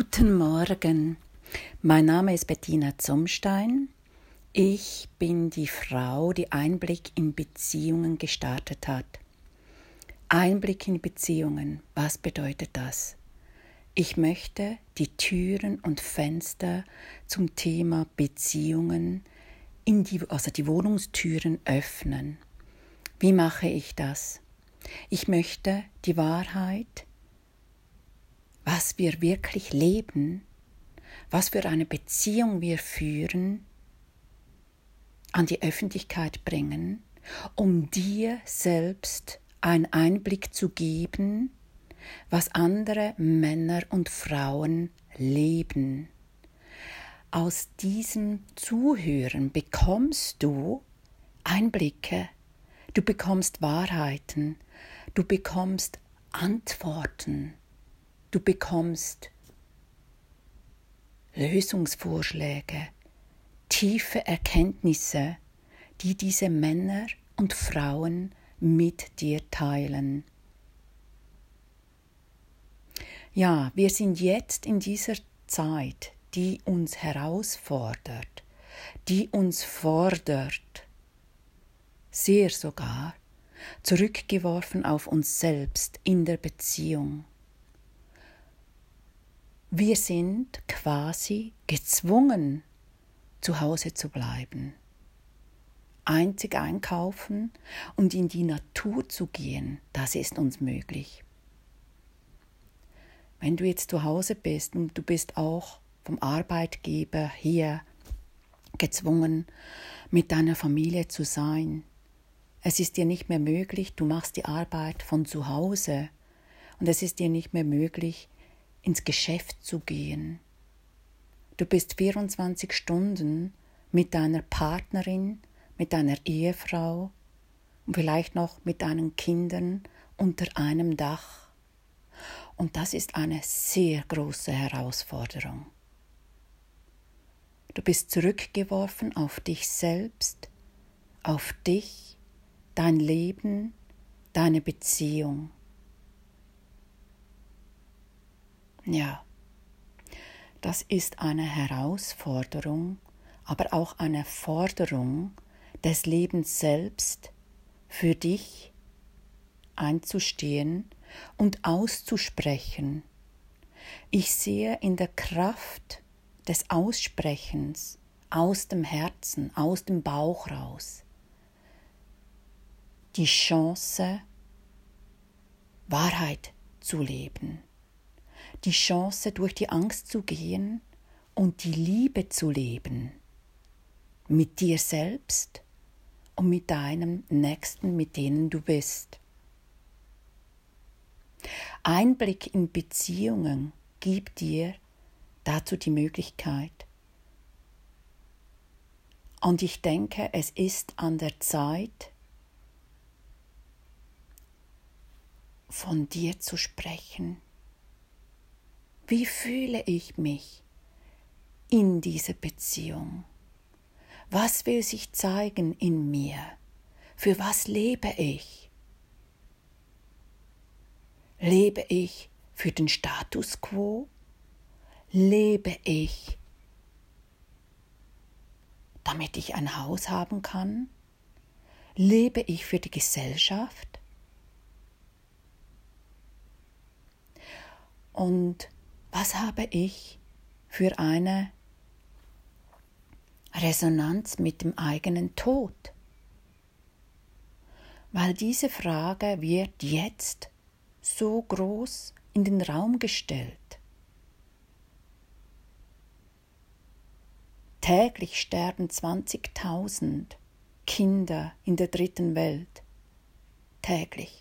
Guten Morgen, mein Name ist Bettina Zumstein. Ich bin die Frau, die Einblick in Beziehungen gestartet hat. Einblick in Beziehungen, was bedeutet das? Ich möchte die Türen und Fenster zum Thema Beziehungen, in die, also die Wohnungstüren öffnen. Wie mache ich das? Ich möchte die Wahrheit, was wir wirklich leben, was für eine Beziehung wir führen, an die Öffentlichkeit bringen, um dir selbst einen Einblick zu geben, was andere Männer und Frauen leben. Aus diesem Zuhören bekommst du Einblicke, du bekommst Wahrheiten, du bekommst Antworten Du bekommst Lösungsvorschläge, tiefe Erkenntnisse, die diese Männer und Frauen mit dir teilen. Ja, wir sind jetzt in dieser Zeit, die uns herausfordert, die uns fordert, sehr sogar, zurückgeworfen auf uns selbst in der Beziehung. Wir sind quasi gezwungen, zu Hause zu bleiben, einzig einkaufen und in die Natur zu gehen, das ist uns möglich. Wenn du jetzt zu Hause bist und du bist auch vom Arbeitgeber hier gezwungen, mit deiner Familie zu sein, es ist dir nicht mehr möglich, du machst die Arbeit von zu Hause und es ist dir nicht mehr möglich, ins Geschäft zu gehen. Du bist 24 Stunden mit deiner Partnerin, mit deiner Ehefrau und vielleicht noch mit deinen Kindern unter einem Dach. Und das ist eine sehr große Herausforderung. Du bist zurückgeworfen auf dich selbst, auf dich, dein Leben, deine Beziehung. Ja, das ist eine Herausforderung, aber auch eine Forderung des Lebens selbst für dich einzustehen und auszusprechen. Ich sehe in der Kraft des Aussprechens aus dem Herzen, aus dem Bauch raus die Chance, Wahrheit zu leben die Chance, durch die Angst zu gehen und die Liebe zu leben. Mit dir selbst und mit deinem Nächsten, mit denen du bist. Einblick in Beziehungen gibt dir dazu die Möglichkeit. Und ich denke, es ist an der Zeit, von dir zu sprechen wie fühle ich mich in dieser Beziehung? Was will sich zeigen in mir? Für was lebe ich? Lebe ich für den Status quo? Lebe ich, damit ich ein Haus haben kann? Lebe ich für die Gesellschaft? Und was habe ich für eine Resonanz mit dem eigenen Tod? Weil diese Frage wird jetzt so groß in den Raum gestellt. Täglich sterben 20.000 Kinder in der dritten Welt. Täglich.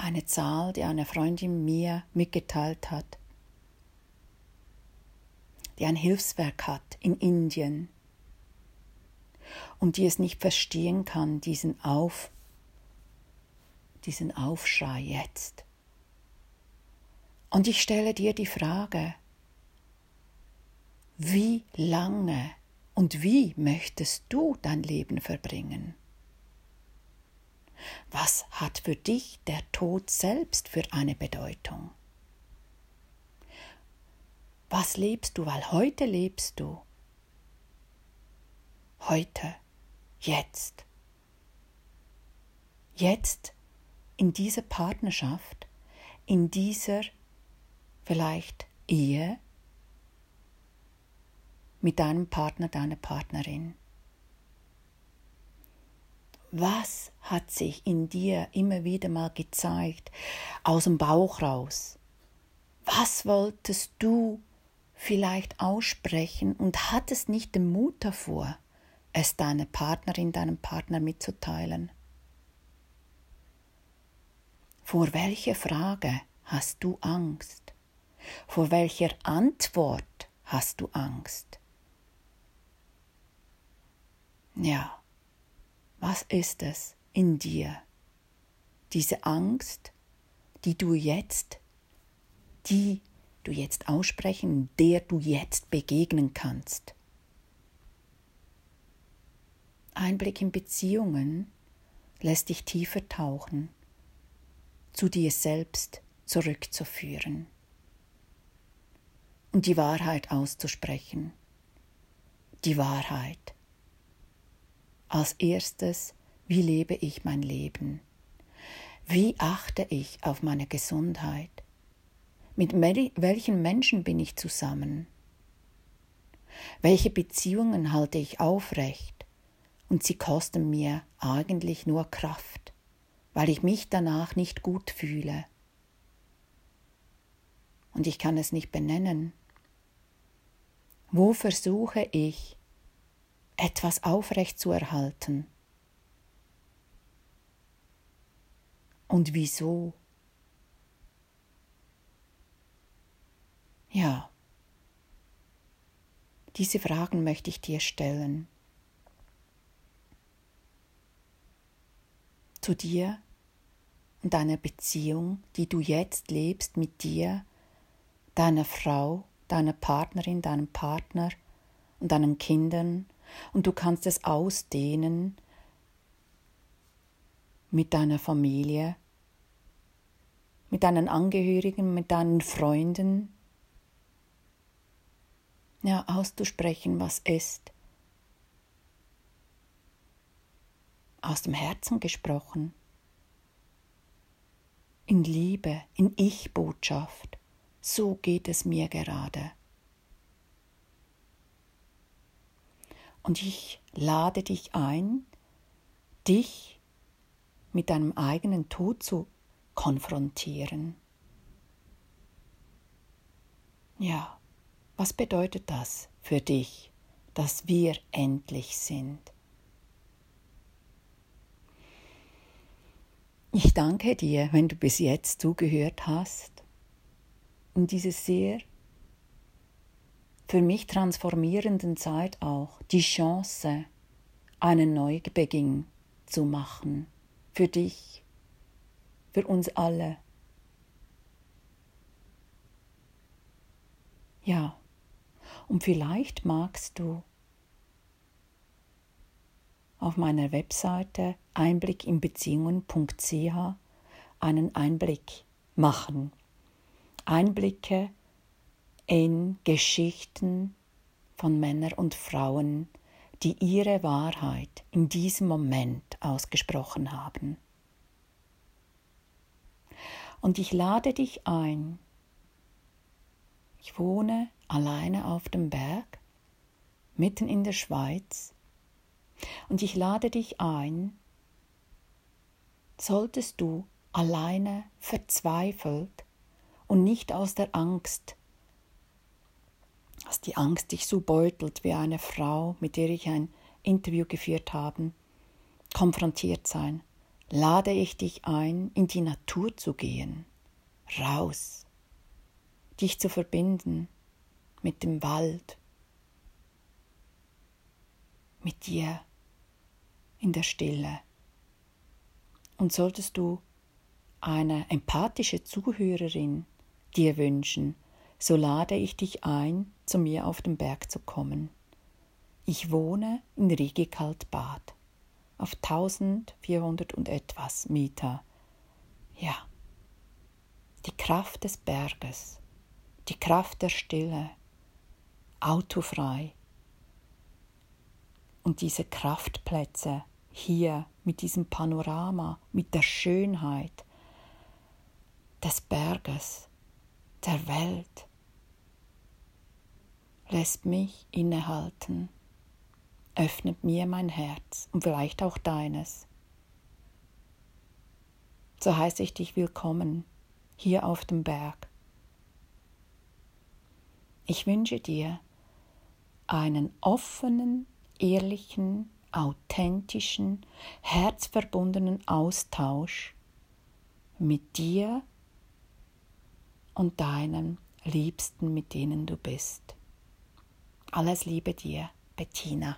Eine Zahl, die eine Freundin mir mitgeteilt hat, die ein Hilfswerk hat in Indien und die es nicht verstehen kann, diesen Auf, diesen Aufschrei jetzt. Und ich stelle dir die Frage, wie lange und wie möchtest du dein Leben verbringen? Was hat für dich der Tod selbst für eine Bedeutung? Was lebst du? Weil heute lebst du. Heute, jetzt. Jetzt in dieser Partnerschaft, in dieser vielleicht Ehe mit deinem Partner, deiner Partnerin. Was hat sich in dir immer wieder mal gezeigt, aus dem Bauch raus? Was wolltest du vielleicht aussprechen und hattest nicht den Mut davor, es deiner Partnerin, deinem Partner mitzuteilen? Vor welcher Frage hast du Angst? Vor welcher Antwort hast du Angst? Ja, was ist es in dir? Diese Angst, die du jetzt, die du jetzt aussprechen, der du jetzt begegnen kannst. Einblick in Beziehungen lässt dich tiefer tauchen, zu dir selbst zurückzuführen und die Wahrheit auszusprechen. Die Wahrheit als erstes, wie lebe ich mein Leben? Wie achte ich auf meine Gesundheit? Mit welchen Menschen bin ich zusammen? Welche Beziehungen halte ich aufrecht? Und sie kosten mir eigentlich nur Kraft, weil ich mich danach nicht gut fühle. Und ich kann es nicht benennen. Wo versuche ich, etwas aufrecht zu erhalten. Und wieso? Ja, diese Fragen möchte ich dir stellen. Zu dir und deiner Beziehung, die du jetzt lebst mit dir, deiner Frau, deiner Partnerin, deinem Partner und deinen Kindern und du kannst es ausdehnen mit deiner Familie, mit deinen Angehörigen, mit deinen Freunden. Ja, auszusprechen, was ist. Aus dem Herzen gesprochen. In Liebe, in Ich-Botschaft. So geht es mir gerade. Und ich lade dich ein, dich mit deinem eigenen Tod zu konfrontieren. Ja, was bedeutet das für dich, dass wir endlich sind? Ich danke dir, wenn du bis jetzt zugehört hast in dieses sehr für mich transformierenden Zeit auch die Chance, einen Neubeginn zu machen. Für dich, für uns alle. Ja, und vielleicht magst du auf meiner Webseite einblickinbeziehungen.ch einen Einblick machen. Einblicke in Geschichten von Männern und Frauen, die ihre Wahrheit in diesem Moment ausgesprochen haben. Und ich lade dich ein. Ich wohne alleine auf dem Berg, mitten in der Schweiz, und ich lade dich ein, solltest du alleine verzweifelt und nicht aus der Angst dass die Angst dich so beutelt wie eine Frau, mit der ich ein Interview geführt habe, konfrontiert sein, lade ich dich ein, in die Natur zu gehen, raus, dich zu verbinden mit dem Wald, mit dir in der Stille. Und solltest du eine empathische Zuhörerin dir wünschen, so lade ich dich ein, zu mir auf den Berg zu kommen. Ich wohne in Rigikaltbad auf 1400 und etwas Meter. Ja, die Kraft des Berges, die Kraft der Stille, autofrei. Und diese Kraftplätze hier mit diesem Panorama, mit der Schönheit des Berges, der Welt, lässt mich innehalten, öffnet mir mein Herz und vielleicht auch deines. So heiße ich dich willkommen hier auf dem Berg. Ich wünsche dir einen offenen, ehrlichen, authentischen, herzverbundenen Austausch mit dir und deinen Liebsten, mit denen du bist. Alles Liebe dir, Bettina.